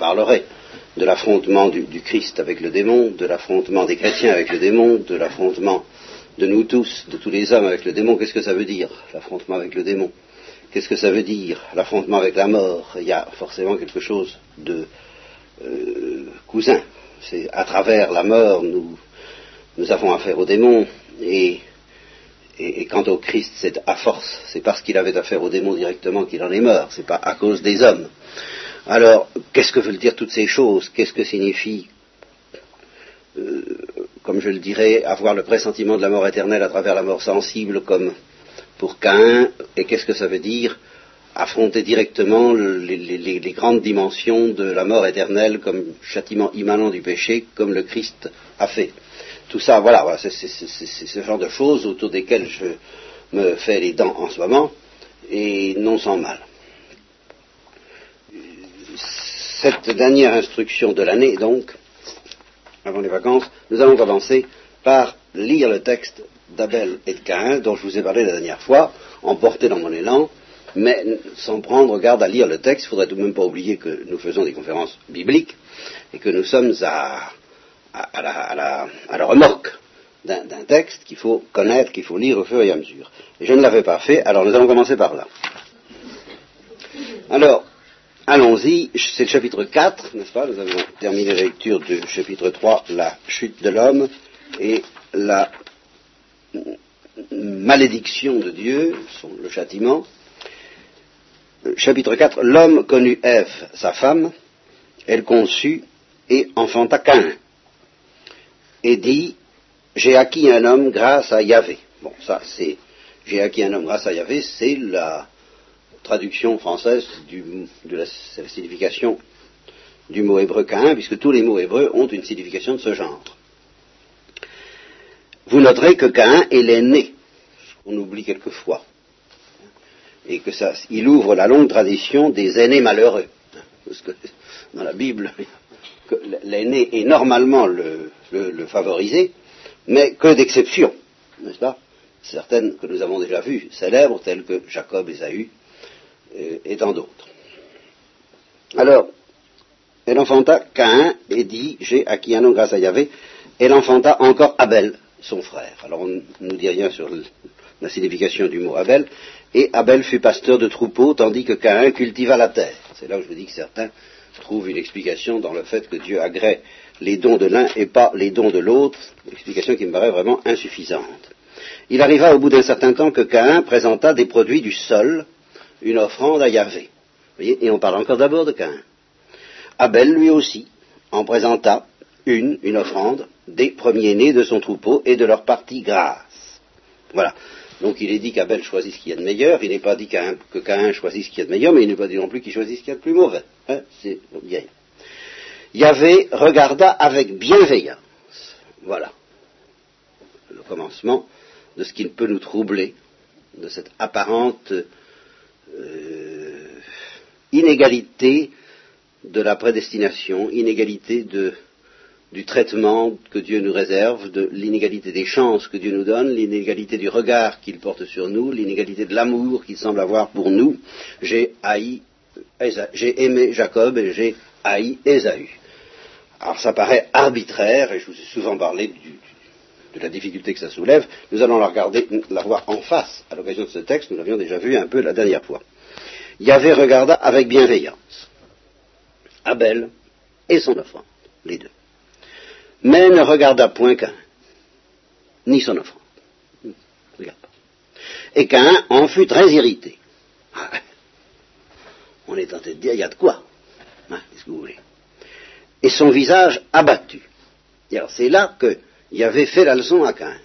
parlerai de l'affrontement du, Christ avec le démon, de l'affrontement des chrétiens avec le démon, de l'affrontement de nous tous, de tous les hommes avec le démon. Qu'est-ce que ça veut dire, l'affrontement avec le démon? Qu'est-ce que ça veut dire, l'affrontement avec la mort? Il y a forcément quelque chose de euh, cousin. C'est à travers la mort, nous, avons affaire au démon, et, et, quant au Christ, c'est à force, c'est parce qu'il avait affaire au démon directement qu'il en est mort, c'est pas à cause des hommes. Alors, qu'est-ce que veulent dire toutes ces choses? Qu'est-ce que signifie, euh, comme je le dirais, avoir le pressentiment de la mort éternelle à travers la mort sensible, comme pour Caïn? Et qu'est-ce que ça veut dire? Affronter directement les, grandes dimensions de la mort éternelle comme châtiment immanent du péché, comme le Christ a fait. Tout ça, voilà, c'est ce genre de choses autour desquelles je me fais les dents en ce moment, et non sans mal cette dernière instruction de l'année, donc, avant les vacances, nous allons commencer par lire le texte d'Abel et de Caïn, dont je vous ai parlé la dernière fois, emporté dans mon élan, mais sans prendre garde à lire le texte. Il ne faudrait tout de même pas oublier que nous faisons des conférences bibliques et que nous sommes à, la, remorque d'un texte qu'il faut connaître, qu'il faut lire au fur et à mesure. Et je ne l'avais pas fait, alors nous allons commencer par là. Alors, Allons-y, c'est le chapitre 4, n'est-ce pas? Nous avons terminé la lecture du chapitre 3, la chute de l'homme et la malédiction de Dieu, le châtiment. Chapitre 4, l'homme connut Ève, sa femme, elle conçut et enfanta Cain, et dit, j'ai acquis un homme grâce à Yahvé. Bon, ça c'est, j'ai acquis un homme grâce à Yahvé, c'est la traduction française de la, signification du mot hébreu Cain, puisque tous les mots hébreux ont une signification de ce genre. Vous noterez que Cain est l'aîné, ce qu'on oublie quelquefois, et que ça, il ouvre la longue tradition des aînés malheureux, parce que dans la Bible, l'aîné est normalement le, favorisé, mais que d'exception, n'est-ce pas? Certaines que nous avons déjà vues, célèbres, telles que Jacob et Saül, et tant d'autres. Alors, elle enfanta Caïn et dit, j'ai acquis un nom grâce à Yahvé. Elle enfanta encore Abel, son frère. Alors on ne nous dit rien sur la signification du mot Abel. Et Abel fut pasteur de troupeaux, tandis que Caïn cultiva la terre. C'est là où je vous dis que certains trouvent une explication dans le fait que Dieu agrée les dons de l'un et pas les dons de l'autre, explication qui me paraît vraiment insuffisante. Il arriva au bout d'un certain temps que Caïn présenta des produits du sol, une offrande à Yahvé. et on parle encore d'abord de Caïn. Abel, lui aussi, en présenta une, une offrande, des premiers-nés de son troupeau et de leur partie grasse. Voilà. Donc il est dit qu'Abel choisit ce qu'il y a de meilleur, il n'est pas dit que Caïn choisit ce qu'il y a de meilleur, mais il n'est pas dit non plus qu'il choisit ce qu'il y a de plus mauvais. Hein. Yahvé regarda avec bienveillance. Voilà. Le commencement de ce qui peut nous troubler, de cette apparente inégalité de la prédestination, inégalité du traitement que Dieu nous réserve, de l'inégalité des chances que Dieu nous donne, l'inégalité du regard qu'il porte sur nous, l'inégalité de l'amour qu'il semble avoir pour nous. J'ai j'ai aimé Jacob et j'ai haï Ésaü. Alors ça paraît arbitraire, et je vous ai souvent parlé de la difficulté que ça soulève, nous allons la regarder, la voir en face à l'occasion de ce texte, nous l'avions déjà vu un peu la dernière fois. Yahvé regarda avec bienveillance Abel et son offrande, les deux. Mais ne regarda point qu'un, ni son offrande. Et qu'un en fut très irrité. On est tenté de dire, il y a de quoi hein, que vous voulez? Et son visage abattu. c'est là qu'il avait fait la leçon à Cain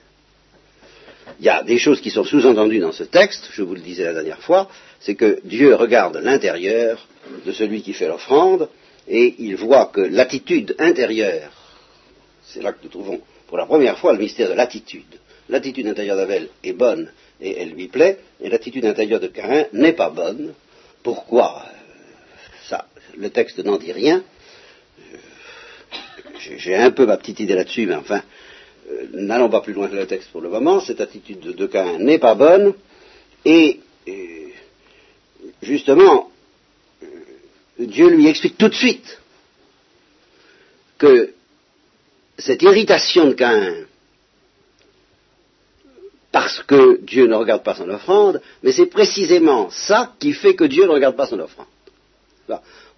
il y a des choses qui sont sous-entendues dans ce texte, je vous le disais la dernière fois, c'est que Dieu regarde l'intérieur de celui qui fait l'offrande et il voit que l'attitude intérieure, c'est là que nous trouvons pour la première fois le mystère de l'attitude. L'attitude intérieure d'Abel est bonne et elle lui plaît, et l'attitude intérieure de Cain n'est pas bonne. Pourquoi Ça, le texte n'en dit rien. J'ai un peu ma petite idée là-dessus, mais enfin, euh, n'allons pas plus loin que le texte pour le moment, cette attitude de, Cain n'est pas bonne, et justement, euh, Dieu lui explique tout de suite que cette irritation de Caïn, parce que Dieu ne regarde pas son offrande, mais c'est précisément ça qui fait que Dieu ne regarde pas son offrande.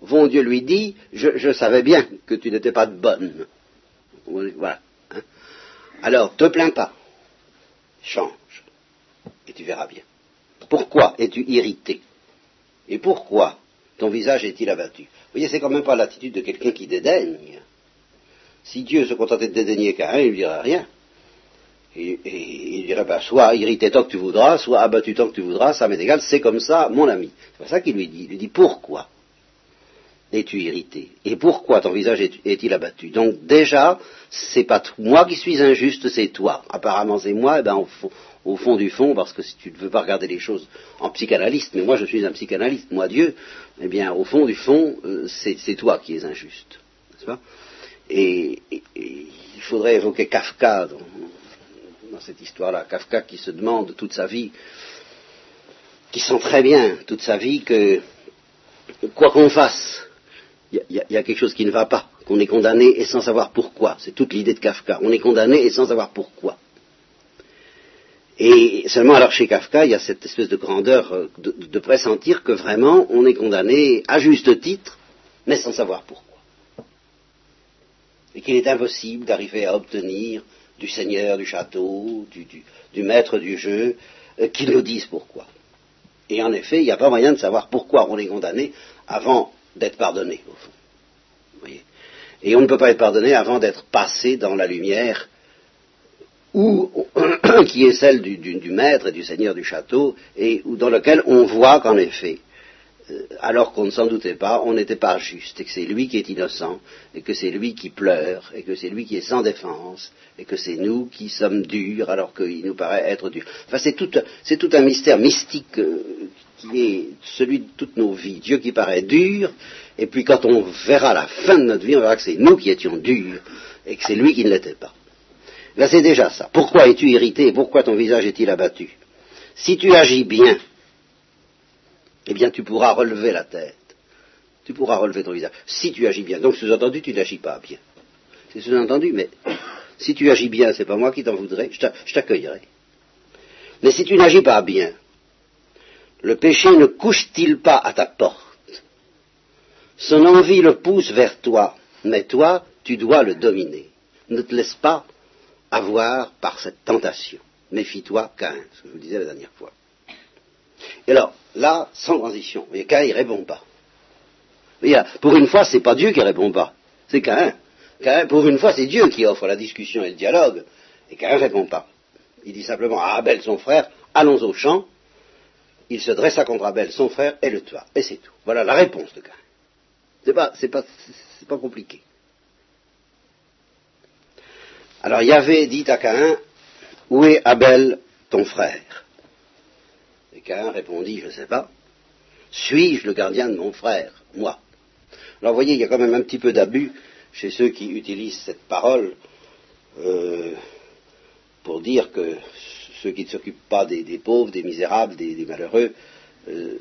Bon Dieu lui dit, je, savais bien que tu n'étais pas bonne. Voilà. Alors, te plains pas. Change. Et tu verras bien. Pourquoi es-tu irrité? Et pourquoi ton visage est-il abattu? Vous voyez, c'est quand même pas l'attitude de quelqu'un qui dédaigne. Si Dieu se contentait de dédaigner Caïn, il ne dirait rien. Et, il dirait, ben, soit irrité tant que tu voudras, soit abattu tant que tu voudras, ça m'est égal, c'est comme ça, mon ami. C'est pas ça qu'il lui dit. Il lui dit, pourquoi? Es-tu irrité? Et pourquoi ton visage est-il abattu? Donc déjà, c'est pas moi qui suis injuste, c'est toi. Apparemment c'est moi, et eh ben, au, fond, du fond, parce que si tu ne veux pas regarder les choses en psychanalyste, mais moi je suis un psychanalyste, moi Dieu, eh bien au fond du fond, euh, c'est toi qui es injuste. Et, il faudrait évoquer Kafka dans, cette histoire-là. Kafka qui se demande toute sa vie, qui sent très bien toute sa vie que quoi qu'on fasse, il y, a quelque chose qui ne va pas, qu'on est condamné et sans savoir pourquoi. C'est toute l'idée de Kafka. On est condamné et sans savoir pourquoi. Et seulement alors chez Kafka, il y a cette espèce de grandeur euh, de pressentir que vraiment on est condamné à juste titre, mais sans savoir pourquoi et qu'il est impossible d'arriver à obtenir du seigneur du château, du, maître du jeu, euh, qu'il nous dise pourquoi. Et en effet, il n'y a pas moyen de savoir pourquoi on est condamné avant d'être pardonné, au fond. Voyez et on ne peut pas être pardonné avant d'être passé dans la lumière qui est celle du, maître et du seigneur du château, et dans lequel on voit qu'en effet, alors qu'on ne s'en doutait pas, on n'était pas juste, et que c'est lui qui est innocent, et que c'est lui qui pleure, et que c'est lui qui est sans défense, et que c'est nous qui sommes durs alors qu'il nous paraît être dur. Enfin, c'est tout, un mystère mystique euh, qui est celui de toutes nos vies. Dieu qui paraît dur, et puis quand on verra la fin de notre vie, on verra que c'est nous qui étions durs, et que c'est lui qui ne l'était pas. Là, c'est déjà ça. Pourquoi es-tu irrité, et pourquoi ton visage est-il abattu? Si tu agis bien, eh bien tu pourras relever la tête. Tu pourras relever ton visage. Si tu agis bien. Donc sous-entendu, tu n'agis pas bien. C'est sous-entendu, mais si tu agis bien, c'est pas moi qui t'en voudrais, je t'accueillerai. Mais si tu n'agis pas bien, le péché ne couche-t-il pas à ta porte? Son envie le pousse vers toi, mais toi, tu dois le dominer. Ne te laisse pas avoir par cette tentation. Méfie-toi, qu'un, ce que je vous disais la dernière fois. Et alors, là, sans transition, voyez, Cain, il répond pas. pour une fois, c'est pas Dieu qui répond pas, c'est Cain. Cain, pour une fois, c'est Dieu qui offre la discussion et le dialogue, et Cain ne répond pas. Il dit simplement à Abel, son frère, allons au champ. Il se dressa contre Abel, son frère, et le tua. Et c'est tout. Voilà la réponse de Cain. C'est pas, pas, pas compliqué. Alors Yahvé dit à Cain, où est Abel, ton frère? Répondit, je ne sais pas, suis-je le gardien de mon frère, moi? Alors vous voyez, il y a quand même un petit peu d'abus chez ceux qui utilisent cette parole euh, pour dire que ceux qui ne s'occupent pas des, pauvres, des misérables, des, malheureux, euh,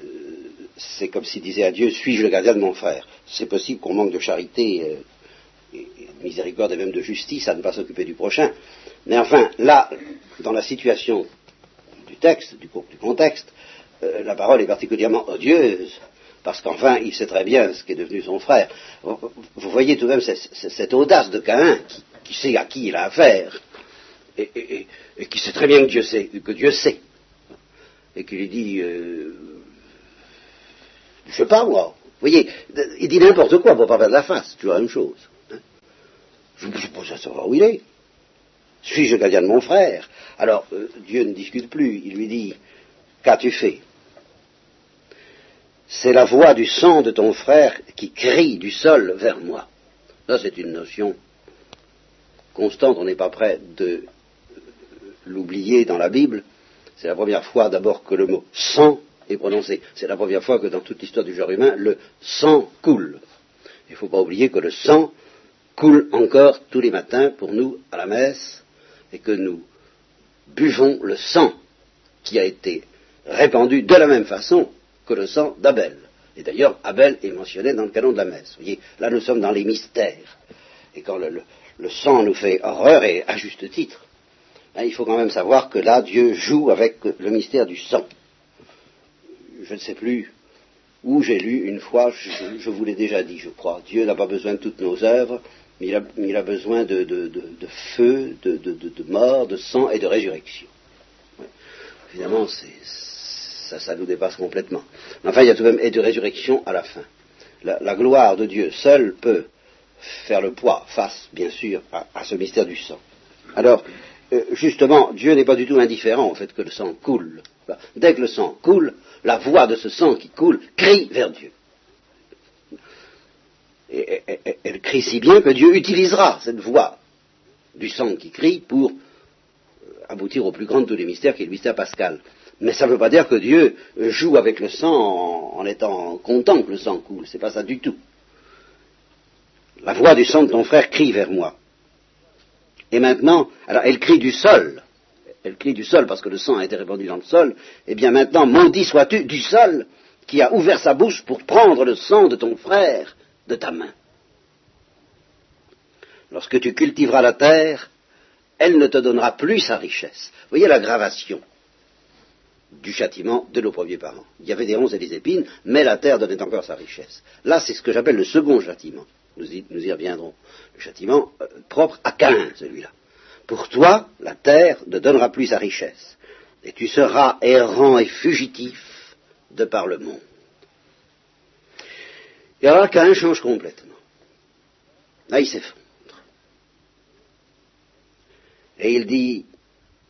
c'est comme s'ils disaient à Dieu, suis-je le gardien de mon frère? C'est possible qu'on manque de charité euh, de miséricorde et même de justice à ne pas s'occuper du prochain. Mais enfin, là, dans la situation du texte, du, contexte, euh, la parole est particulièrement odieuse, parce qu'enfin, il sait très bien ce qu'est devenu son frère. Vous, voyez tout de même cette, audace de Caïn, qui, sait à qui il a affaire, et, qui sait très bien que Dieu sait, que Dieu sait, et qui lui dit, euh, je sais pas moi, vous voyez, il dit n'importe quoi pour pas de la face, toujours la même chose. Hein. Je ne sais pas savoir où il est. Suis-je gardien de mon frère? Alors, euh, Dieu ne discute plus, il lui dit, qu'as-tu fait? C'est la voix du sang de ton frère qui crie du sol vers moi. Ça, c'est une notion constante, on n'est pas prêt de l'oublier dans la Bible. C'est la première fois d'abord que le mot sang est prononcé. C'est la première fois que dans toute l'histoire du genre humain, le sang coule. Il ne faut pas oublier que le sang coule encore tous les matins pour nous à la messe et que nous buvons le sang qui a été répandu de la même façon que le sang d'Abel. Et d'ailleurs, Abel est mentionné dans le canon de la messe. Vous voyez, là nous sommes dans les mystères. et quand le, sang nous fait horreur, et à juste titre, il faut quand même savoir que là, Dieu joue avec le mystère du sang. Je ne sais plus où j'ai lu une fois, je, vous l'ai déjà dit, je crois, Dieu n'a pas besoin de toutes nos œuvres, mais il a, besoin de, feu, de, mort, de sang et de résurrection. Évidemment, ça, ça nous dépasse complètement. Mais enfin, il y a tout de même et de résurrection à la fin. La, gloire de Dieu seule peut faire le poids face, bien sûr, à, ce mystère du sang. Alors, euh, justement, Dieu n'est pas du tout indifférent au fait que le sang coule. Dès que le sang coule, la voix de ce sang qui coule crie vers Dieu. Elle crie si bien que Dieu utilisera cette voix du sang qui crie pour euh, aboutir au plus grand de tous les mystères, qui est le mystère pascal. Mais ça ne veut pas dire que Dieu joue avec le sang en, étant content que le sang coule. C'est pas ça du tout. La voix du sang de ton frère crie vers moi. Et maintenant, alors elle crie du sol. Elle crie du sol parce que le sang a été répandu dans le sol. Eh bien maintenant, maudit sois-tu du sol qui a ouvert sa bouche pour prendre le sang de ton frère de ta main. Lorsque tu cultiveras la terre, elle ne te donnera plus sa richesse. Voyez l'aggravation du châtiment de nos premiers parents. Il y avait des ronces et des épines, mais la terre donnait encore sa richesse. Là, c'est ce que j'appelle le second châtiment. Nous y, reviendrons. Le châtiment euh, propre à Cain, celui-là. Pour toi, la terre ne donnera plus sa richesse, et tu seras errant et fugitif de par le monde. Et alors Cain change complètement. Là, il s'effondre. Et il dit,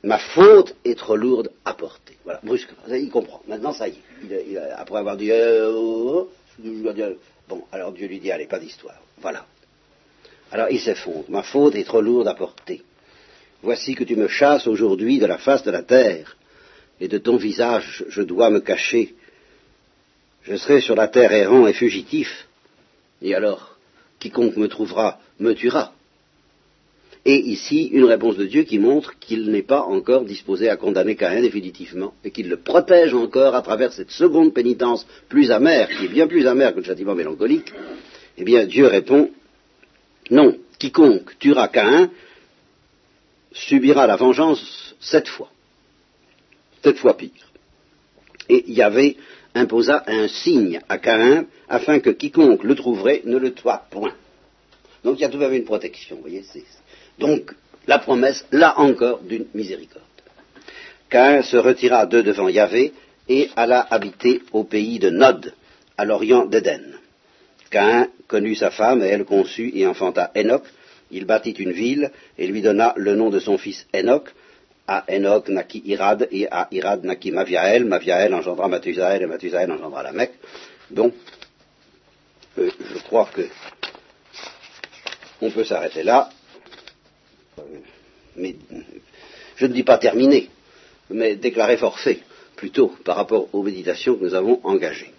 ma faute est trop lourde à porter. Voilà, brusquement. Il comprend. Maintenant, ça y est. après avoir dit, euh, oh, oh, oh, bon, alors Dieu lui dit, allez, pas d'histoire. Voilà. Alors il s'effondre. Ma faute est trop lourde à porter. Voici que tu me chasses aujourd'hui de la face de la terre, et de ton visage je dois me cacher. Je serai sur la terre errant et fugitif, et alors quiconque me trouvera me tuera. Et ici, une réponse de Dieu qui montre qu'il n'est pas encore disposé à condamner Caïn définitivement, et qu'il le protège encore à travers cette seconde pénitence plus amère, qui est bien plus amère que le châtiment mélancolique. Eh bien, Dieu répond, non, quiconque tuera Caïn subira la vengeance sept fois, sept fois pire. Et Yahvé imposa un signe à Caïn afin que quiconque le trouverait ne le tuât point. Donc il y a tout de même une protection, voyez, donc, la promesse, là encore, d'une miséricorde. Cain se retira de devant Yahvé et alla habiter au pays de Nod, à l'orient d'Éden. Cain connut sa femme et elle conçut et enfanta Enoch. Il bâtit une ville et lui donna le nom de son fils Enoch. À Enoch naquit Irad et à Irad naquit Maviael. Maviael engendra Mathusaël et Mathusaël engendra Lamech. Donc, euh, je crois que on peut s'arrêter là mais je ne dis pas terminé, mais déclaré forfait, plutôt par rapport aux méditations que nous avons engagées.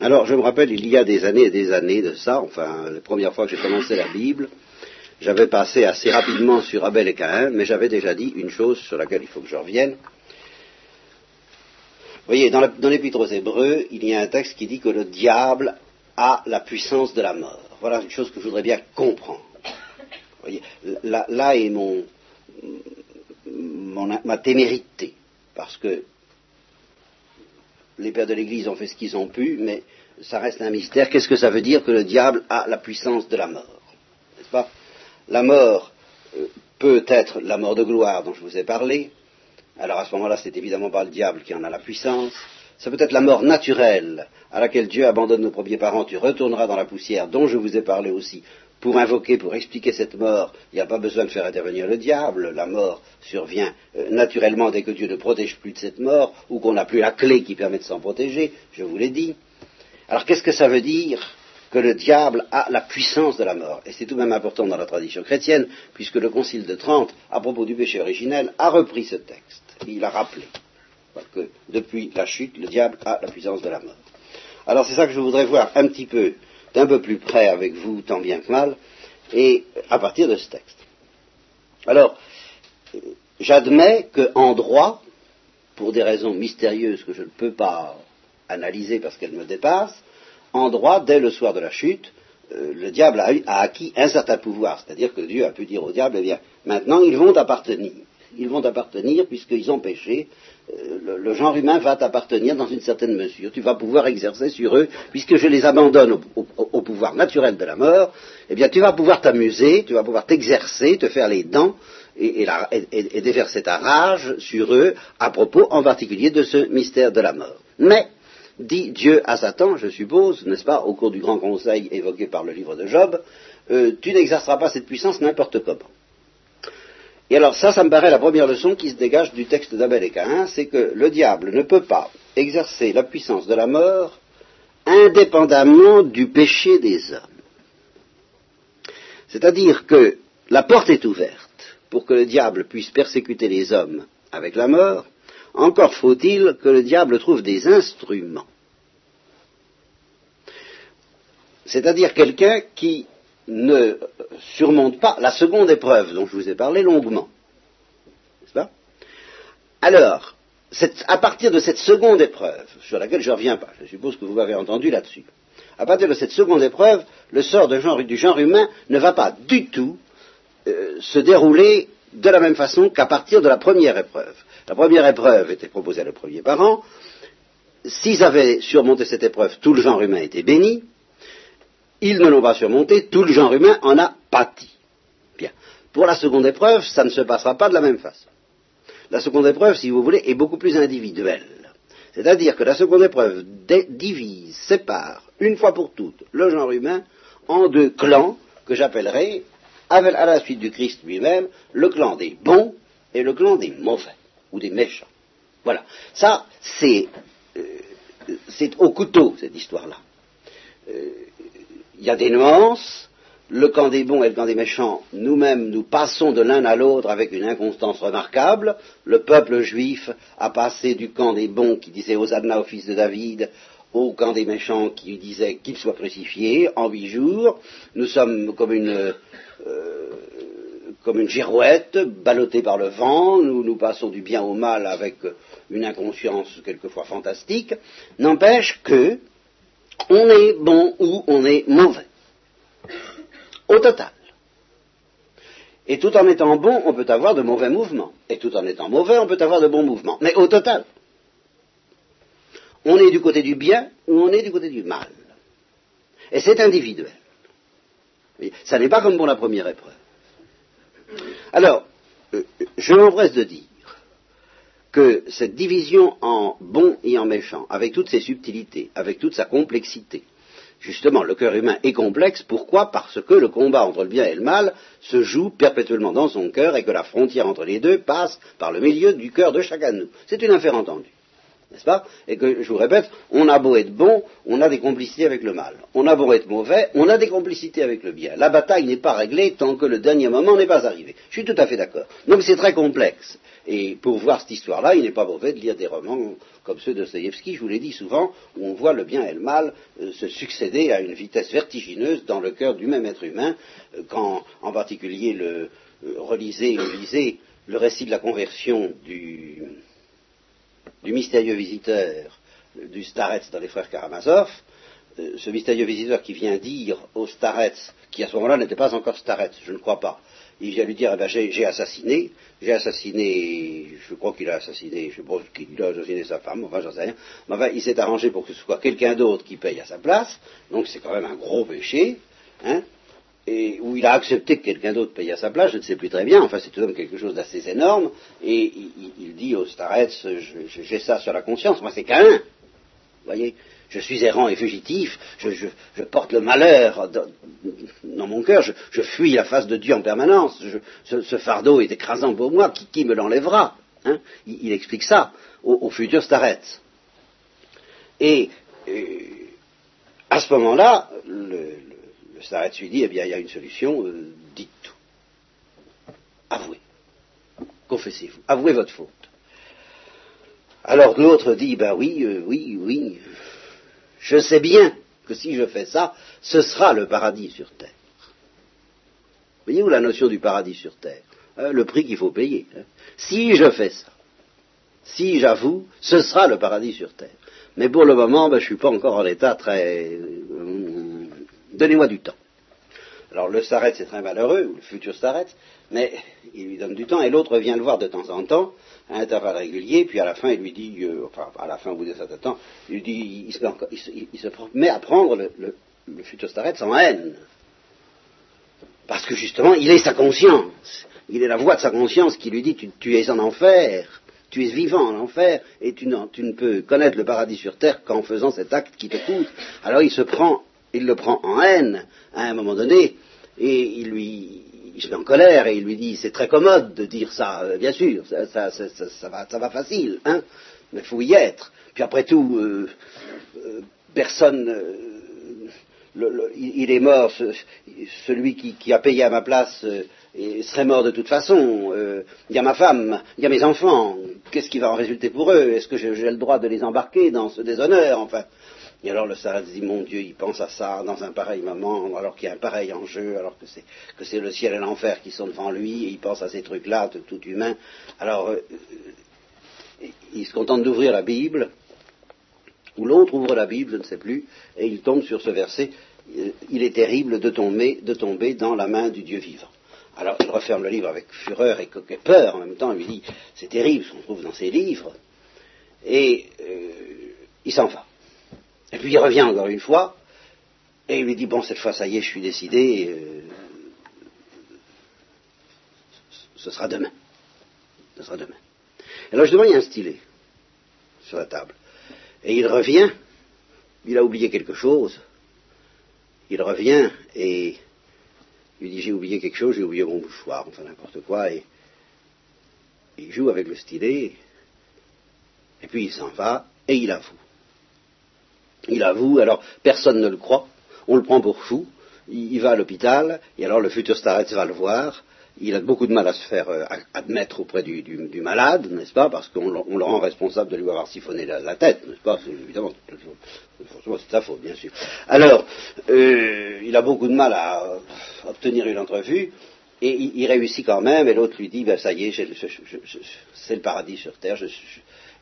Alors, je me rappelle, il y a des années et des années de ça, enfin, la première fois que j'ai commencé la Bible, j'avais passé assez rapidement sur Abel et Caïn, mais j'avais déjà dit une chose sur laquelle il faut que je revienne. Vous voyez, dans l'Épître aux Hébreux, il y a un texte qui dit que le diable a la puissance de la mort. Voilà une chose que je voudrais bien comprendre là, est mon, ma témérité, parce que les pères de l'Église ont fait ce qu'ils ont pu, mais ça reste un mystère. Qu'est-ce que ça veut dire que le diable a la puissance de la mort N'est-ce pas? La mort euh, peut être la mort de gloire dont je vous ai parlé. Alors à ce moment-là, c'est évidemment pas le diable qui en a la puissance. Ça peut être la mort naturelle à laquelle Dieu abandonne nos premiers parents. Tu retourneras dans la poussière dont je vous ai parlé aussi pour invoquer, pour expliquer cette mort, il n'y a pas besoin de faire intervenir le diable. La mort survient euh, naturellement dès que Dieu ne protège plus de cette mort, ou qu'on n'a plus la clé qui permet de s'en protéger, je vous l'ai dit. Alors qu'est-ce que ça veut dire? Que le diable a la puissance de la mort Et c'est tout de même important dans la tradition chrétienne, puisque le Concile de Trente, à propos du péché originel, a repris ce texte. Il a rappelé que depuis la chute, le diable a la puissance de la mort. Alors c'est ça que je voudrais voir un petit peu d'un peu plus près avec vous, tant bien que mal, et à partir de ce texte. Alors, j'admets qu'en droit, pour des raisons mystérieuses que je ne peux pas analyser parce qu'elles me dépassent, en droit, dès le soir de la chute, euh, le diable a, acquis un certain pouvoir, c'est-à-dire que Dieu a pu dire au diable, eh bien, maintenant ils vont t'appartenir. Ils vont t'appartenir puisqu'ils ont péché. Euh, le, genre humain va t'appartenir dans une certaine mesure. Tu vas pouvoir exercer sur eux, puisque je les abandonne au, pouvoir naturel de la mort. Eh bien, tu vas pouvoir t'amuser, tu vas pouvoir t'exercer, te faire les dents et déverser ta rage sur eux à propos, en particulier, de ce mystère de la mort. Mais dit Dieu à Satan, je suppose, n'est-ce pas, au cours du grand conseil évoqué par le livre de Job, euh, tu n'exerceras pas cette puissance n'importe comment. Et alors ça, ça me paraît la première leçon qui se dégage du texte d'Abel et Caïn, c'est que le diable ne peut pas exercer la puissance de la mort indépendamment du péché des hommes. C'est-à-dire que la porte est ouverte pour que le diable puisse persécuter les hommes avec la mort, encore faut-il que le diable trouve des instruments. C'est-à-dire quelqu'un qui ne surmonte pas la seconde épreuve dont je vous ai parlé longuement. N'est-ce pas Alors, à partir de cette seconde épreuve, sur laquelle je ne reviens pas, je suppose que vous m'avez entendu là-dessus, à partir de cette seconde épreuve, le sort du genre humain ne va pas du tout euh, se dérouler de la même façon qu'à partir de la première épreuve. La première épreuve était proposée à le premier parent. S'ils avaient surmonté cette épreuve, tout le genre humain était béni. Ils ne l'ont pas surmonté, tout le genre humain en a pâti. Bien. Pour la seconde épreuve, ça ne se passera pas de la même façon. La seconde épreuve, si vous voulez, est beaucoup plus individuelle. C'est-à-dire que la seconde épreuve divise, sépare, une fois pour toutes, le genre humain en deux clans que j'appellerai, à la suite du Christ lui-même, le clan des bons et le clan des mauvais ou des méchants. Voilà. Ça, c'est euh, au couteau, cette histoire-là. Il euh, y a des nuances. Le camp des bons et le camp des méchants, nous-mêmes, nous passons de l'un à l'autre avec une inconstance remarquable. Le peuple juif a passé du camp des bons qui disait Hosanna au fils de David au camp des méchants qui disait qu'il soit crucifié en huit jours. Nous sommes comme une, comme une girouette, ballottée par le vent, nous nous passons du bien au mal avec une inconscience quelquefois fantastique, n'empêche que on est bon ou on est mauvais. Au total. Et tout en étant bon, on peut avoir de mauvais mouvements. Et tout en étant mauvais, on peut avoir de bons mouvements. Mais au total, on est du côté du bien ou on est du côté du mal. Et c'est individuel. Ça n'est pas comme pour la première épreuve. Alors, euh, je m'empresse de dire que cette division en bon et en méchant, avec toutes ses subtilités, avec toute sa complexité, justement, le cœur humain est complexe. Pourquoi? Parce que le combat entre le bien et le mal se joue perpétuellement dans son cœur et que la frontière entre les deux passe par le milieu du cœur de chacun de nous. C'est une affaire entendue n'est-ce pas? Et que, je vous répète, on a beau être bon, on a des complicités avec le mal. On a beau être mauvais, on a des complicités avec le bien. La bataille n'est pas réglée tant que le dernier moment n'est pas arrivé. Je suis tout à fait d'accord. Donc c'est très complexe. Et pour voir cette histoire-là, il n'est pas mauvais de lire des romans comme ceux de Dostoevsky, je vous l'ai dit souvent, où on voit le bien et le mal euh, se succéder à une vitesse vertigineuse dans le cœur du même être humain, euh, quand en particulier le euh, relisez lisez le récit de la conversion du du mystérieux visiteur du Starets dans les frères Karamazov, euh, ce mystérieux visiteur qui vient dire au Starets, qui à ce moment-là n'était pas encore Starets, je ne crois pas, il vient lui dire, eh ben, j'ai assassiné, j'ai assassiné, je crois qu'il a assassiné, je pense qu'il a assassiné sa femme, enfin j'en sais rien, mais enfin il s'est arrangé pour que ce soit quelqu'un d'autre qui paye à sa place, donc c'est quand même un gros péché, hein, et où il a accepté que quelqu'un d'autre paye à sa place, je ne sais plus très bien, enfin c'est tout de même quelque chose d'assez énorme, et il, dit au Starets, j'ai ça sur la conscience, moi c'est qu'un, vous voyez, je suis errant et fugitif, je, porte le malheur dans, mon cœur, je, fuis la face de Dieu en permanence, ce, fardeau est écrasant pour moi, qui, me l'enlèvera hein? Il, explique ça au, futur Starets. Et, et, à ce moment-là, le Starets lui dit, eh bien, il y a une solution, euh, dites tout. Avouez. Confessez-vous. Avouez votre faute. Alors l'autre dit, ben oui, euh, oui, oui, je sais bien que si je fais ça, ce sera le paradis sur terre. Voyez-vous la notion du paradis sur terre hein, Le prix qu'il faut payer. Hein. Si je fais ça, si j'avoue, ce sera le paradis sur terre. Mais pour le moment, ben, je ne suis pas encore en état très euh, Donnez-moi du temps. Alors le s'arrête, c'est très malheureux, le futur s'arrête, mais il lui donne du temps, et l'autre vient le voir de temps en temps, à intervalles réguliers, puis à la fin, il lui dit, euh, enfin, à la fin, au bout de certain temps, il lui dit, il se, met à prendre le, futur s'arrête sans haine. Parce que justement, il est sa conscience. Il est la voix de sa conscience qui lui dit, tu, tu es en enfer, tu es vivant en enfer, et tu, tu, ne peux connaître le paradis sur terre qu'en faisant cet acte qui te coûte. Alors il se prend, il le prend en haine, à un moment donné, et il lui, il en colère et il lui dit c'est très commode de dire ça, euh, bien sûr, ça, ça, ça, va, ça va facile, hein, mais il faut y être. Puis après tout, euh, euh, personne, il est mort, celui qui, qui, a payé à ma place serait mort de toute façon. Il y a ma femme, il y a mes enfants, qu'est-ce qui va en résulter pour eux Est-ce que j'ai le droit de les embarquer dans ce déshonneur Enfin, et alors le Sarah dit, mon Dieu, il pense à ça dans un pareil moment, alors qu'il y a un pareil enjeu, alors que c'est, le ciel et l'enfer qui sont devant lui, et il pense à ces trucs-là, tout, tout humain. Alors, euh, il se contente d'ouvrir la Bible, ou l'autre ouvre la Bible, je ne sais plus, et il tombe sur ce verset, euh, il est terrible de tomber, de tomber dans la main du Dieu vivant. Alors il referme le livre avec fureur et, peur en même temps, il lui dit, c'est terrible ce qu'on trouve dans ces livres, et euh, il s'en va. Et puis il revient encore une fois, et il lui dit, bon, cette fois, ça y est, je suis décidé, euh, ce sera demain. Ce sera demain. Et alors je demande, il y a un stylet sur la table. Et il revient, il a oublié quelque chose, il revient et il dit, j'ai oublié quelque chose, j'ai oublié mon mouchoir, enfin n'importe quoi, et il joue avec le stylet, et puis il s'en va, et il avoue. Il avoue, alors personne ne le croit, on le prend pour fou, il, va à l'hôpital, et alors le futur starets va le voir, il a beaucoup de mal à se faire euh, admettre auprès du, malade, n'est-ce pas, parce qu'on le rend responsable de lui avoir siphonné la, tête, n'est-ce pas, évidemment, c'est sa faute, bien sûr. Alors, euh, il a beaucoup de mal à obtenir une entrevue, et il, réussit quand même, et l'autre lui dit, ben ça y est, c'est le paradis sur terre,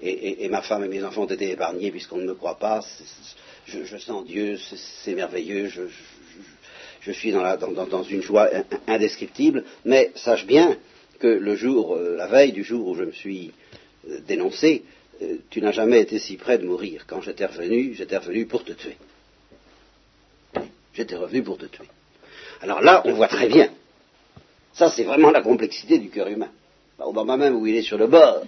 et, ma femme et mes enfants ont été épargnés puisqu'on ne me croit pas, je, sens Dieu, c'est merveilleux, je, suis dans, une joie indescriptible, mais sache bien que le jour, euh, la veille du jour où je me suis euh, dénoncé, euh, tu n'as jamais été si près de mourir. Quand j'étais revenu, j'étais revenu pour te tuer. J'étais revenu pour te tuer. Alors là, on voit très bien ça, c'est vraiment la complexité du cœur humain. Au moment même où il est sur le bord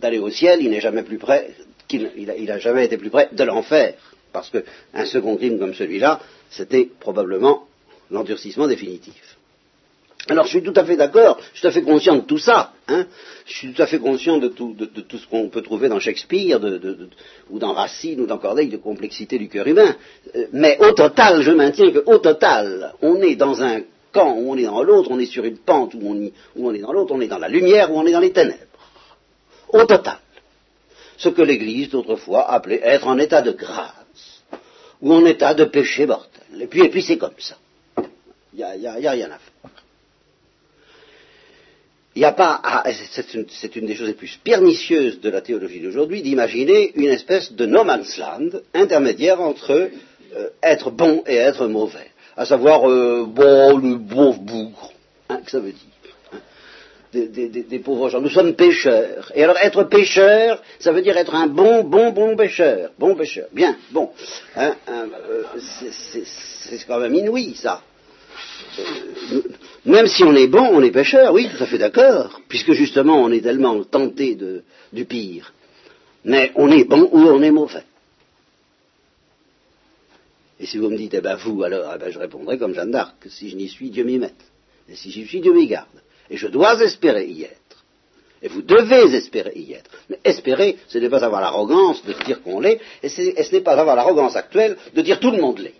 d'aller au ciel, il n'est jamais plus près, il, jamais été plus près de l'enfer. Parce qu'un second crime comme celui-là, c'était probablement l'endurcissement définitif. Alors je suis tout à fait d'accord, je suis tout à fait conscient de tout ça, hein. je suis tout à fait conscient de tout, ce qu'on peut trouver dans Shakespeare, ou dans Racine, ou dans Corneille, de complexité du cœur humain. Euh, mais au total, je maintiens qu'au total, on est dans un quand on est dans l'autre, on est sur une pente où on est dans l'autre, on est dans la lumière ou on est dans les ténèbres. Au total. Ce que l'Église d'autrefois appelait être en état de grâce ou en état de péché mortel. Et puis, c'est comme ça. Il n'y a, rien à faire. Il n'y a pas, c'est une, des choses les plus pernicieuses de la théologie d'aujourd'hui, d'imaginer une espèce de no man's land intermédiaire entre euh, être bon et être mauvais à savoir, euh, bon, le bon bougre, hein, que ça veut dire hein. des, pauvres gens. Nous sommes pêcheurs. Et alors être pêcheur, ça veut dire être un bon, bon, bon pêcheur. Bon pêcheur. Bien, bon. Hein, euh, c'est quand même inouï, ça. Euh, même si on est bon, on est pêcheur, oui, tout à fait d'accord, puisque justement on est tellement tenté du pire. Mais on est bon ou on est mauvais. Et si vous me dites, eh ben vous, alors, eh ben je répondrai comme Jeanne d'Arc, si je n'y suis, Dieu m'y mette. Et si j'y suis, Dieu m'y garde. Et je dois espérer y être. Et vous devez espérer y être. Mais espérer, ce n'est pas avoir l'arrogance de dire qu'on l'est, et, ce n'est pas avoir l'arrogance actuelle de dire tout le monde l'est.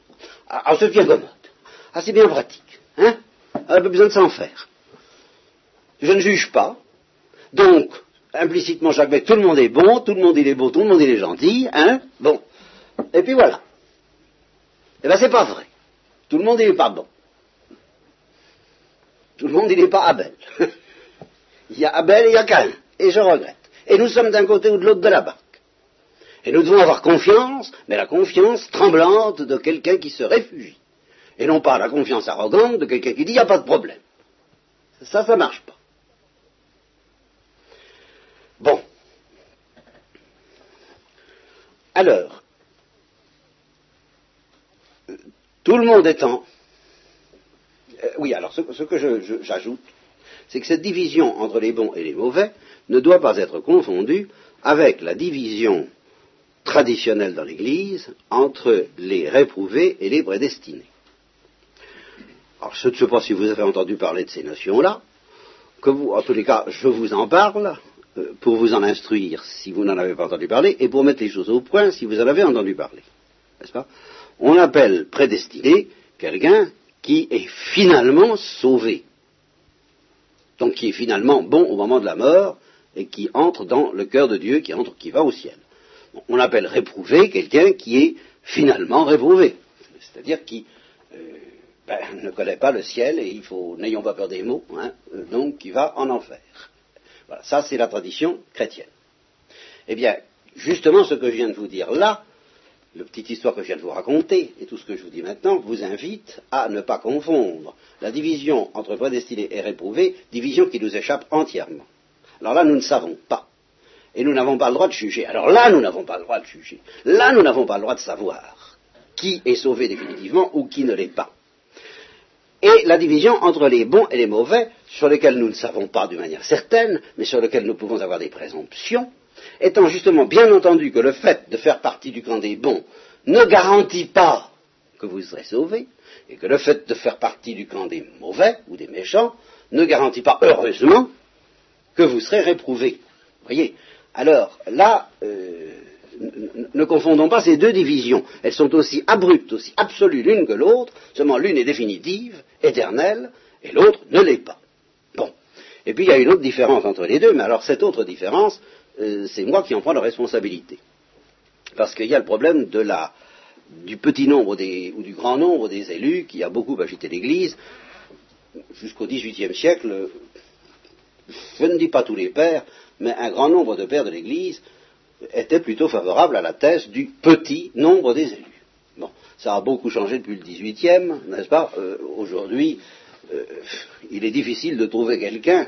Alors ah, ah, c'est bien commode. Ah, c'est bien pratique. Hein On n'a pas besoin de s'en faire. Je ne juge pas. Donc, implicitement, que tout le monde est bon, tout le monde il est beau, tout le monde il est gentil. Hein Bon. Et puis voilà. Eh bien, c'est pas vrai. Tout le monde n'est pas bon. Tout le monde n'est pas Abel. il y a Abel et il y a Cain. Et je regrette. Et nous sommes d'un côté ou de l'autre de la barque. Et nous devons avoir confiance, mais la confiance tremblante de quelqu'un qui se réfugie. et non pas la confiance arrogante de quelqu'un qui dit il n'y a pas de problème. Ça, ça ne marche pas. Bon. Alors, tout le monde étant... Euh, oui, alors ce, que j'ajoute, c'est que cette division entre les bons et les mauvais ne doit pas être confondue avec la division traditionnelle dans l'Église entre les réprouvés et les prédestinés. Alors, je ne sais pas si vous avez entendu parler de ces notions-là, que vous, en tous les cas, je vous en parle euh, pour vous en instruire si vous n'en avez pas entendu parler et pour mettre les choses au point si vous en avez entendu parler. N'est-ce pas? On appelle prédestiné quelqu'un qui est finalement sauvé. Donc qui est finalement bon au moment de la mort et qui entre dans le cœur de Dieu, qui entre, qui va au ciel. On appelle réprouvé quelqu'un qui est finalement réprouvé, c'est-à-dire qui euh, ben, ne connaît pas le ciel et il faut, n'ayons pas peur des mots, hein, euh, donc qui va en enfer. Voilà, ça c'est la tradition chrétienne. Eh bien, justement ce que je viens de vous dire là, la petite histoire que je viens de vous raconter et tout ce que je vous dis maintenant vous invite à ne pas confondre la division entre prédestiné et réprouvé, division qui nous échappe entièrement. Alors là, nous ne savons pas. Et nous n'avons pas le droit de juger. Alors là, nous n'avons pas le droit de juger. Là, nous n'avons pas le droit de savoir qui est sauvé définitivement ou qui ne l'est pas. Et la division entre les bons et les mauvais, sur lesquels nous ne savons pas d'une manière certaine, mais sur lesquels nous pouvons avoir des présomptions, étant justement bien entendu que le fait de faire partie du camp des bons ne garantit pas que vous serez sauvés, et que le fait de faire partie du camp des mauvais ou des méchants ne garantit pas, heureusement, que vous serez réprouvés. Voyez Alors, là, euh, ne confondons pas ces deux divisions. Elles sont aussi abruptes, aussi absolues l'une que l'autre, seulement l'une est définitive, éternelle, et l'autre ne l'est pas. Bon. Et puis il y a une autre différence entre les deux, mais alors cette autre différence, euh, c'est moi qui en prends la responsabilité. Parce qu'il y a le problème du petit nombre des, ou du grand nombre des élus qui a beaucoup agité l'Église. Jusqu'au XVIIIe siècle, je ne dis pas tous les pères, mais un grand nombre de pères de l'Église étaient plutôt favorables à la thèse du petit nombre des élus. Bon, ça a beaucoup changé depuis le XVIIIe, n'est-ce pas? Euh, Aujourd'hui, euh, il est difficile de trouver quelqu'un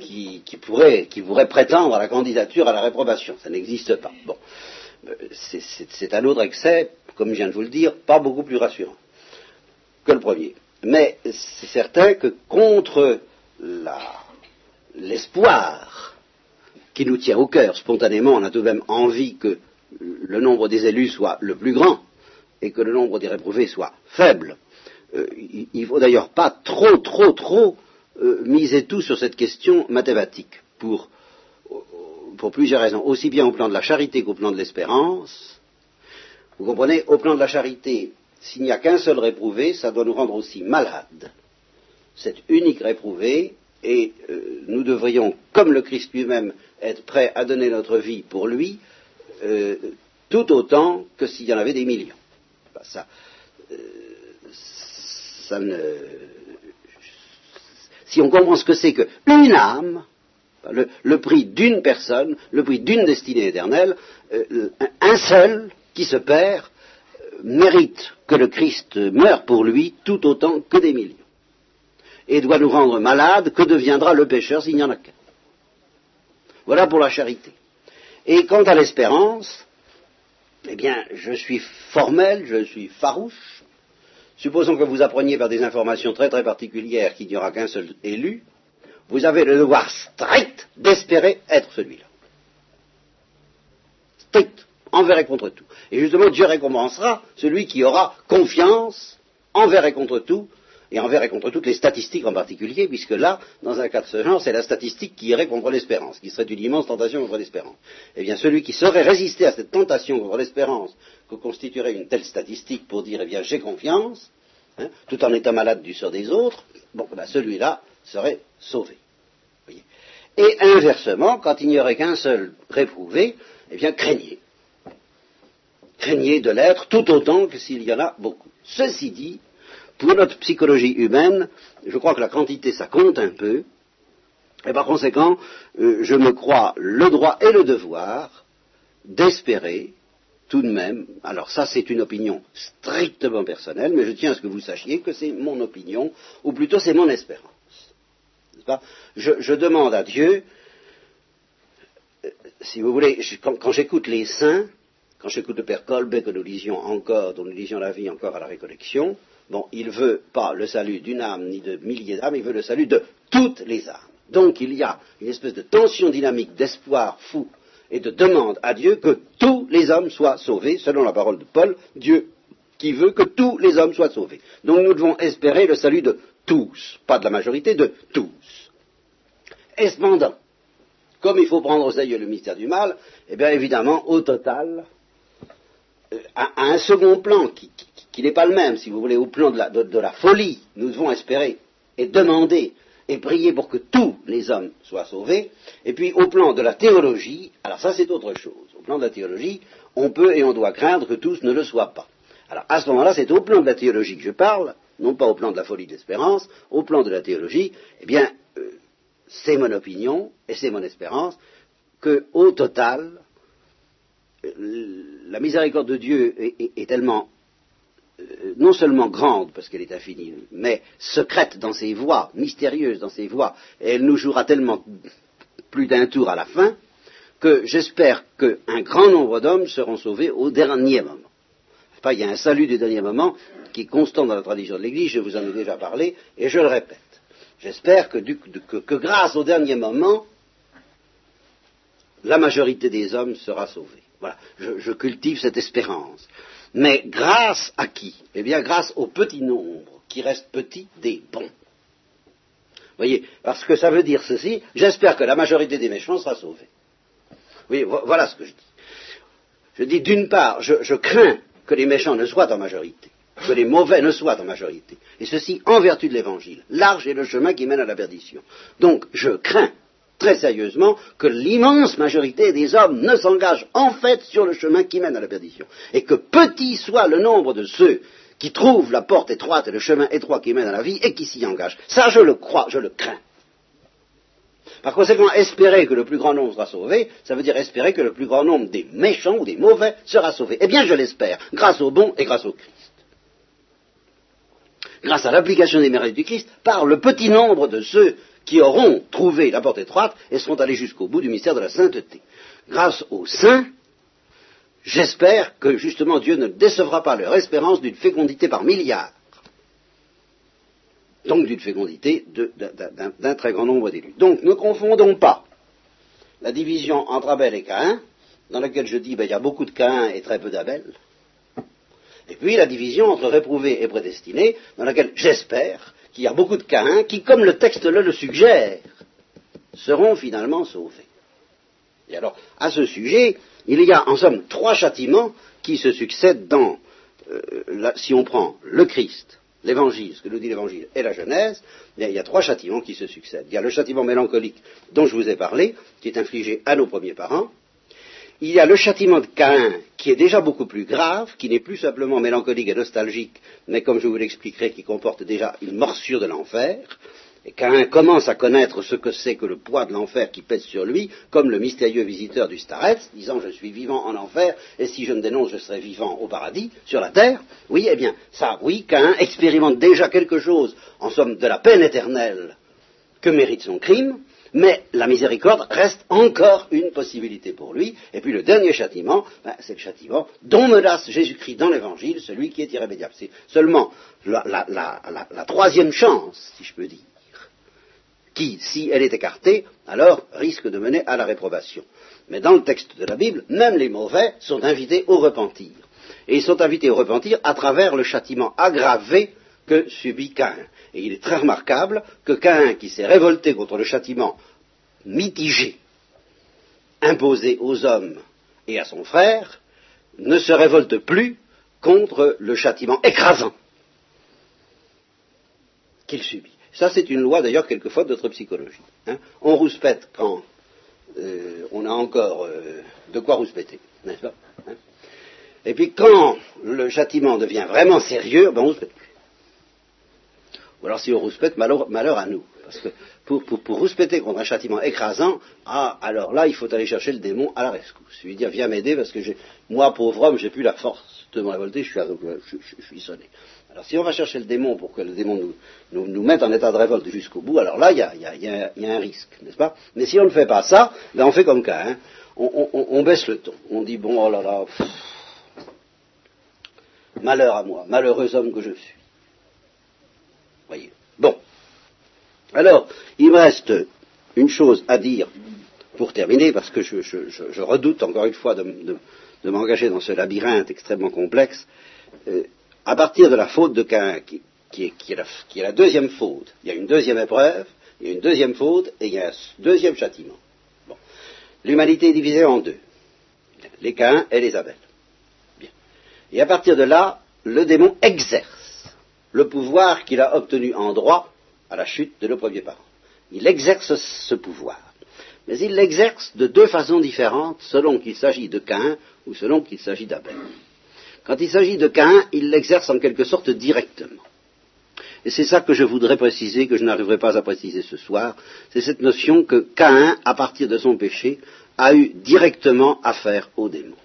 qui, pourrait, qui pourrait prétendre à la candidature à la réprobation. Ça n'existe pas. Bon, euh, c'est un autre excès, comme je viens de vous le dire, pas beaucoup plus rassurant que le premier. Mais c'est certain que contre l'espoir qui nous tient au cœur, spontanément, on a tout de même envie que le nombre des élus soit le plus grand et que le nombre des réprouvés soit faible. Euh, il ne faut d'ailleurs pas trop, trop, trop euh, miser tout sur cette question mathématique, pour, plusieurs raisons, aussi bien au plan de la charité qu'au plan de l'espérance. Vous comprenez, au plan de la charité, s'il n'y a qu'un seul réprouvé, ça doit nous rendre aussi malades. Cet unique réprouvé, et euh, nous devrions, comme le Christ lui-même, être prêts à donner notre vie pour lui, tout autant que s'il y en avait des millions. ça, si on comprend ce que c'est qu'une âme, le, prix d'une personne, le prix d'une destinée éternelle, euh, un seul qui se perd euh, mérite que le Christ meure pour lui tout autant que des millions. Et doit nous rendre malades, que deviendra le pécheur s'il n'y en a qu'un Voilà pour la charité. Et quant à l'espérance, eh bien, je suis formel, je suis farouche, Supposons que vous appreniez par des informations très très particulières qu'il n'y aura qu'un seul élu, vous avez le devoir strict d'espérer être celui-là. Strict, envers et contre tout. Et justement, Dieu récompensera celui qui aura confiance envers et contre tout, et envers et contre toutes les statistiques en particulier, puisque là, dans un cas de ce genre, c'est la statistique qui irait contre l'espérance, qui serait une immense tentation contre l'espérance. Eh bien, celui qui saurait résister à cette tentation contre l'espérance que constituerait une telle statistique pour dire, eh bien, j'ai confiance, hein, tout en étant malade du sort des autres, bon, ben, celui-là serait sauvé. Et inversement, quand il n'y aurait qu'un seul réprouvé, eh bien, craignez. Craignez de l'être tout autant que s'il y en a beaucoup. Ceci dit, pour notre psychologie humaine, je crois que la quantité, ça compte un peu, et par conséquent, euh, je me crois le droit et le devoir d'espérer tout de même, alors ça c'est une opinion strictement personnelle, mais je tiens à ce que vous sachiez que c'est mon opinion, ou plutôt c'est mon espérance. Je, demande à Dieu, euh, si vous voulez, quand, quand j'écoute les saints, quand j'écoute le Père Colbert que nous lisions encore, dont nous lisions la vie encore à la récollection, bon, il veut pas le salut d'une âme ni de milliers d'âmes, il veut le salut de toutes les âmes. Donc il y a une espèce de tension dynamique d'espoir fou et de demande à Dieu que tous les hommes soient sauvés, selon la parole de Paul, Dieu qui veut que tous les hommes soient sauvés. Donc nous devons espérer le salut de tous, pas de la majorité, de tous. Et cependant, comme il faut prendre au sérieux le mystère du mal, eh bien évidemment, au total, euh, à, un second plan qui, n'est pas le même, si vous voulez, au plan de la folie, nous devons espérer et demander et prier pour que tous les hommes soient sauvés. Et puis au plan de la théologie, alors ça c'est autre chose. Au plan de la théologie, on peut et on doit craindre que tous ne le soient pas. Alors à ce moment-là, c'est au plan de la théologie que je parle, non pas au plan de la folie d'espérance, au plan de la théologie, eh bien, euh, c'est mon opinion et c'est mon espérance que, au total, euh, la miséricorde de Dieu est tellement non seulement grande, parce qu'elle est infinie, mais secrète dans ses voies, mystérieuse dans ses voies, et elle nous jouera tellement plus d'un tour à la fin, que j'espère qu'un grand nombre d'hommes seront sauvés au dernier moment. Pas, il y a un salut du dernier moment qui est constant dans la tradition de l'Église, je vous en ai déjà parlé, et je le répète. J'espère que, grâce au dernier moment, la majorité des hommes sera sauvée. Voilà, je cultive cette espérance. Mais grâce à qui? Eh bien, grâce au petit nombre qui reste petit des bons. Voyez, parce que ça veut dire ceci, j'espère que la majorité des méchants sera sauvée. Oui, voilà ce que je dis. Je dis d'une part, je, crains que les méchants ne soient en majorité, que les mauvais ne soient en majorité, et ceci en vertu de l'évangile. Large est le chemin qui mène à la perdition. Donc, je crains très sérieusement que l'immense majorité des hommes ne s'engagent en fait sur le chemin qui mène à la perdition. Et que petit soit le nombre de ceux qui trouvent la porte étroite et le chemin étroit qui mène à la vie et qui s'y engagent. Ça, je le crois, je le crains. Par conséquent, espérer que le plus grand nombre sera sauvé, ça veut dire espérer que le plus grand nombre des méchants ou des mauvais sera sauvé. Eh bien, je l'espère, grâce au bon et grâce au Christ. Grâce à l'application des mérites du Christ, par le petit nombre de ceux qui auront trouvé la porte étroite et seront allés jusqu'au bout du mystère de la sainteté. Grâce aux saints, j'espère que justement Dieu ne décevra pas leur espérance d'une fécondité par milliards, donc d'une fécondité d'un très grand nombre d'élus. Donc ne confondons pas la division entre Abel et Caïn, dans laquelle je dis ben, il y a beaucoup de Caïn et très peu d'Abel, et puis la division entre réprouvé et prédestiné, dans laquelle j'espère qu'il y a beaucoup de Caïns qui, comme le texte le suggère, seront finalement sauvés. Et alors, à ce sujet, il y a en somme trois châtiments qui se succèdent dans, euh, si on prend le Christ, l'évangile, ce que nous dit l'évangile, et la Genèse, il y a trois châtiments qui se succèdent. Il y a le châtiment mélancolique dont je vous ai parlé, qui est infligé à nos premiers parents, il y a le châtiment de Caïn, qui est déjà beaucoup plus grave, qui n'est plus simplement mélancolique et nostalgique, mais comme je vous l'expliquerai, qui comporte déjà une morsure de l'enfer. Et Caïn commence à connaître ce que c'est que le poids de l'enfer qui pèse sur lui, comme le mystérieux visiteur du Starets, disant je suis vivant en enfer, et si je me dénonce, je serai vivant au paradis, sur la terre. Oui, eh bien, ça, oui, Caïn expérimente déjà quelque chose, en somme, de la peine éternelle que mérite son crime, mais la miséricorde reste encore une possibilité pour lui. Et puis le dernier châtiment, ben, c'est le châtiment dont menace Jésus-Christ dans l'Évangile, celui qui est irrémédiable. C'est seulement la, troisième chance, si je peux dire, qui, si elle est écartée, alors risque de mener à la réprobation. Mais dans le texte de la Bible, même les mauvais sont invités au repentir. Et ils sont invités au repentir à travers le châtiment aggravé que subit Caïn. Et il est très remarquable que Caïn, qui s'est révolté contre le châtiment mitigé imposé aux hommes et à son frère, ne se révolte plus contre le châtiment écrasant qu'il subit. Ça, c'est une loi d'ailleurs quelquefois de notre psychologie. Hein. On rouspète quand euh, on a encore euh, de quoi rouspéter, n'est-ce pas hein. Et puis quand le châtiment devient vraiment sérieux, ben on rouspète plus. Ou alors si on rouspète, malheur, à nous. Parce que pour, pour, pour rouspéter contre un châtiment écrasant, ah, alors là, il faut aller chercher le démon à la rescousse. Lui dire, viens m'aider parce que moi, pauvre homme, j'ai plus la force de me révolter, je suis, je, je, suis sonné. Alors si on va chercher le démon pour que le démon nous, nous, nous mette en état de révolte jusqu'au bout, alors là, il y a, y, a, y, a, y a, un risque, n'est-ce pas? Mais si on ne fait pas ça, ben on fait comme Cain. Hein. On, on, on, baisse le ton. On dit, bon, oh là là, pff, malheur à moi, malheureux homme que je suis. Bon. Alors, il me reste une chose à dire pour terminer, parce que je, redoute encore une fois de, m'engager dans ce labyrinthe extrêmement complexe. Euh, à partir de la faute de Cain, qui, est, la, deuxième faute, il y a une deuxième épreuve, il y a une deuxième faute, et il y a un deuxième châtiment. Bon. L'humanité est divisée en deux, les Caïns et les Abel. Bien. Et à partir de là, le démon exerce le pouvoir qu'il a obtenu en droit à la chute de nos premiers parents. Il exerce ce pouvoir. Mais il l'exerce de deux façons différentes selon qu'il s'agit de Cain ou selon qu'il s'agit d'Abel. Quand il s'agit de Cain, il l'exerce en quelque sorte directement. Et c'est ça que je voudrais préciser, que je n'arriverai pas à préciser ce soir, c'est cette notion que Cain, à partir de son péché, a eu directement affaire au démon.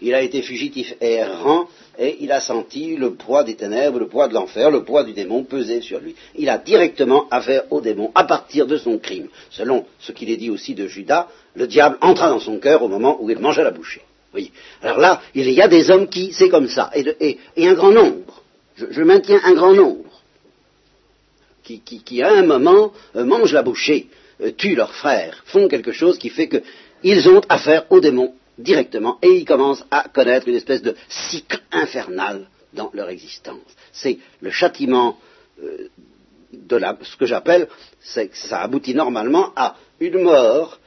Il a été fugitif errant, et il a senti le poids des ténèbres, le poids de l'enfer, le poids du démon peser sur lui. Il a directement affaire au démon à partir de son crime. Selon ce qu'il est dit aussi de Judas, le diable entra dans son cœur au moment où il mangeait la bouchée. Alors là, il y a des hommes qui, c'est comme ça, et, un grand nombre, je, maintiens un grand nombre, qui à un moment euh, mangent la bouchée, euh, tuent leurs frères, font quelque chose qui fait qu'ils ont affaire au démon directement, et ils commencent à connaître une espèce de cycle infernal dans leur existence. C'est le châtiment euh, de ce que j'appelle, c'est ça aboutit normalement à une mort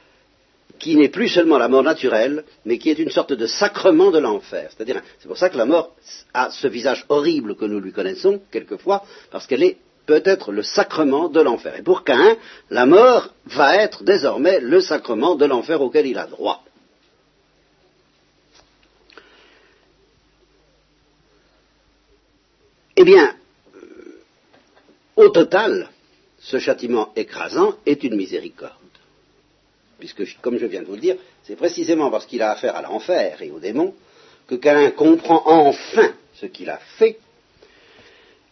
qui n'est plus seulement la mort naturelle, mais qui est une sorte de sacrement de l'enfer. C'est-à-dire, c'est pour ça que la mort a ce visage horrible que nous lui connaissons, quelquefois, parce qu'elle est peut-être le sacrement de l'enfer. Et pour Cain, la mort va être désormais le sacrement de l'enfer auquel il a droit. Eh bien, au total, ce châtiment écrasant est une miséricorde puisque, comme je viens de vous le dire, c'est précisément parce qu'il a affaire à l'enfer et aux démons que Cain comprend enfin ce qu'il a fait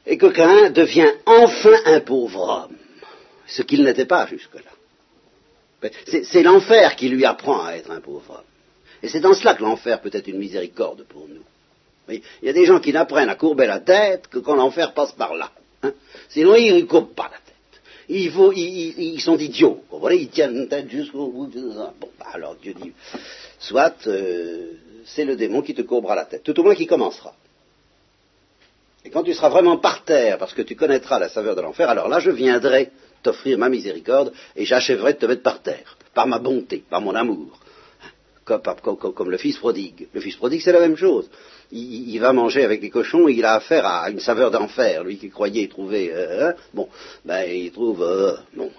et que Cain devient enfin un pauvre homme, ce qu'il n'était pas jusque-là. C'est l'enfer qui lui apprend à être un pauvre homme. Et c'est dans cela que l'enfer peut être une miséricorde pour nous. Il y a des gens qui n'apprennent à courber la tête que quand l'enfer passe par là. Hein. Sinon, ils ne courbent pas la tête ils, sont idiots. Vous ils tiennent tête jusqu'au bout. Bon, bah alors Dieu dit, soit euh, c'est le démon qui te courbera la tête, tout au moins qui commencera. Et quand tu seras vraiment par terre, parce que tu connaîtras la saveur de l'enfer, alors là je viendrai t'offrir ma miséricorde et j'achèverai de te mettre par terre, par ma bonté, par mon amour. Comme, le fils prodigue. Le fils prodigue, c'est la même chose. Il, va manger avec les cochons et il a affaire à une saveur d'enfer. Lui qui croyait trouver, euh, hein, bon, ben il trouve, euh, bon.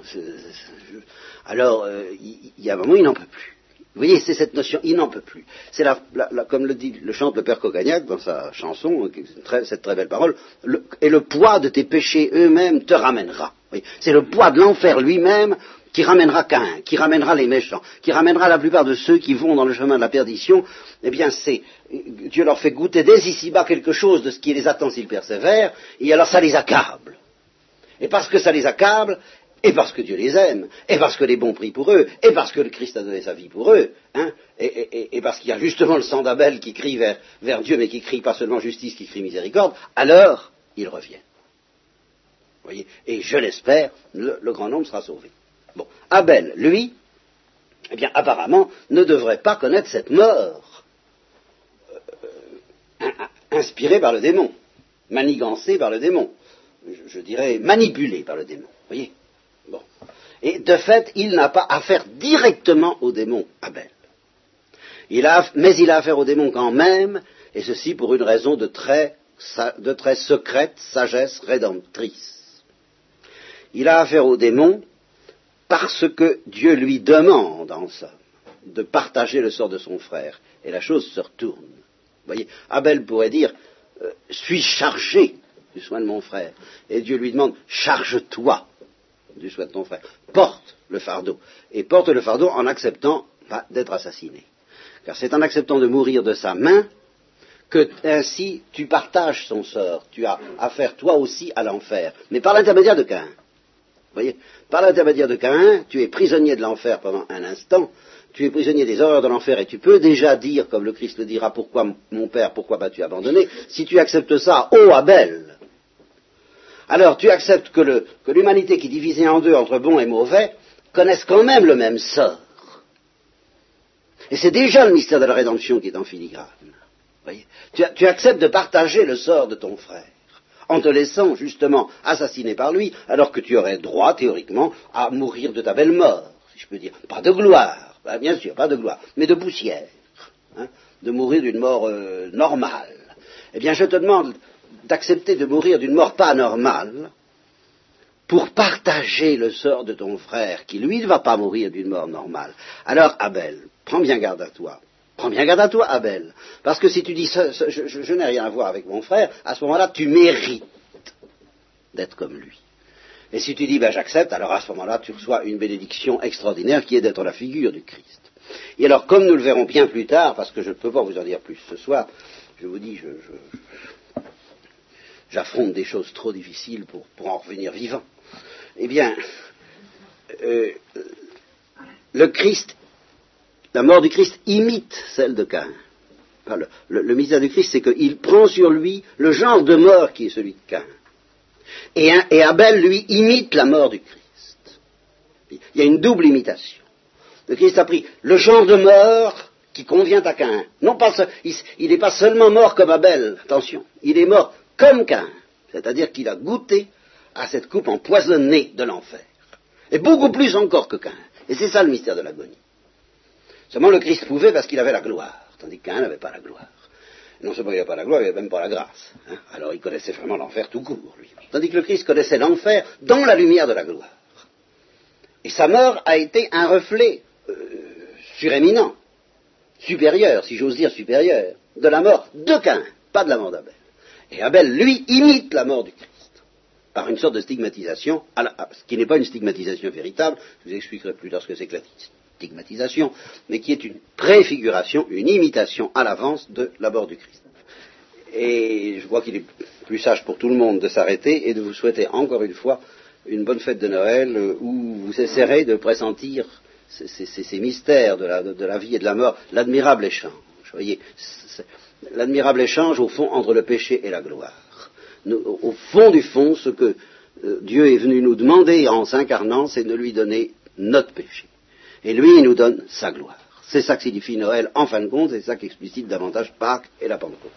Alors, euh, il, y a un moment, il n'en peut plus. Vous voyez, c'est cette notion, il n'en peut plus. C'est la, comme le dit, le chante le père Cogagnac dans sa chanson, très, cette très belle parole, le, et le poids de tes péchés eux-mêmes te ramènera. C'est le poids de l'enfer lui-même qui ramènera Cain, qui ramènera les méchants, qui ramènera la plupart de ceux qui vont dans le chemin de la perdition, eh bien c'est Dieu leur fait goûter dès ici-bas quelque chose de ce qui les attend s'ils persévèrent, et alors ça les accable. Et parce que ça les accable, et parce que Dieu les aime, et parce que les bons prient pour eux, et parce que le Christ a donné sa vie pour eux, hein, et, parce qu'il y a justement le sang d'Abel qui crie vers, Dieu, mais qui crie pas seulement justice, qui crie miséricorde, alors il revient. Voyez et je l'espère, le, le grand nombre sera sauvé. Bon, Abel, lui, eh bien, apparemment, ne devrait pas connaître cette mort euh, inspirée par le démon, manigancée par le démon, je, dirais manipulée par le démon. Voyez Bon. Et de fait, il n'a pas affaire directement au démon, Abel. Il a, mais il a affaire au démon quand même, et ceci pour une raison de très, de très secrète sagesse rédemptrice. Il a affaire au démon parce que Dieu lui demande, en somme, de partager le sort de son frère. Et la chose se retourne. Voyez, Abel pourrait dire, euh, suis chargé du soin de mon frère. Et Dieu lui demande, charge-toi du soin de ton frère. Porte le fardeau. Et porte le fardeau en acceptant bah, d'être assassiné. Car c'est en acceptant de mourir de sa main que ainsi tu partages son sort. Tu as affaire toi aussi à l'enfer, mais par l'intermédiaire de Caïn. Voyez. Par l'intermédiaire de Caïn, tu es prisonnier de l'enfer pendant un instant, tu es prisonnier des horreurs de l'enfer et tu peux déjà dire, comme le Christ le dira, pourquoi mon Père, pourquoi m'as-tu abandonné Si tu acceptes ça, ô Abel, alors tu acceptes que l'humanité qui est divisée en deux entre bon et mauvais connaisse quand même le même sort. Et c'est déjà le mystère de la rédemption qui est en filigrane. Tu, acceptes de partager le sort de ton frère en te laissant justement assassiner par lui, alors que tu aurais droit, théoriquement, à mourir de ta belle mort, si je peux dire. Pas de gloire, bah, bien sûr, pas de gloire, mais de poussière. Hein, de mourir d'une mort euh, normale. Eh bien, je te demande d'accepter de mourir d'une mort pas normale pour partager le sort de ton frère, qui lui ne va pas mourir d'une mort normale. Alors, Abel, prends bien garde à toi. Prends bien garde à toi, Abel. Parce que si tu dis je, n'ai rien à voir avec mon frère, à ce moment-là, tu mérites d'être comme lui. Et si tu dis ben, j'accepte, alors à ce moment-là, tu reçois une bénédiction extraordinaire qui est d'être la figure du Christ. Et alors, comme nous le verrons bien plus tard, parce que je ne peux pas vous en dire plus ce soir, je vous dis, j'affronte des choses trop difficiles pour, en revenir vivant. Eh bien, euh, le Christ la mort du Christ imite celle de Caïn. le, mystère du Christ, c'est qu'il prend sur lui le genre de mort qui est celui de Caïn. Et, Abel, lui, imite la mort du Christ. Il y a une double imitation. Le Christ a pris le genre de mort qui convient à Caïn. Non pas, il n'est pas seulement mort comme Abel, attention, il est mort comme Caïn. C'est-à-dire qu'il a goûté à cette coupe empoisonnée de l'enfer. Et beaucoup plus encore que Caïn. Et c'est ça le mystère de l'agonie. Seulement le Christ pouvait parce qu'il avait la gloire, tandis qu'un n'avait pas la gloire. Non seulement il n'avait pas la gloire, il n'avait même pas la grâce. Hein. Alors il connaissait vraiment l'enfer tout court, lui. Tandis que le Christ connaissait l'enfer dans la lumière de la gloire. Et sa mort a été un reflet euh, suréminent, supérieur, si j'ose dire supérieur, de la mort de Cain, pas de la mort d'Abel. Et Abel, lui, imite la mort du Christ par une sorte de stigmatisation, ce qui n'est pas une stigmatisation véritable, je vous expliquerai plus tard ce que c'est que la stigmatisation, mais qui est une préfiguration, une imitation à l'avance de la mort du Christ. Et je crois qu'il est plus sage pour tout le monde de s'arrêter et de vous souhaiter encore une fois une bonne fête de Noël euh, où vous essaierez de pressentir ces, mystères de la, vie et de la mort, l'admirable échange. Voyez, l'admirable échange au fond entre le péché et la gloire. au fond du fond, ce que euh, Dieu est venu nous demander en s'incarnant, c'est de lui donner notre péché. Et lui, il nous donne sa gloire. C'est ça que signifie Noël en fin de compte, c'est ça qui explicite davantage Pâques et la Pentecôte.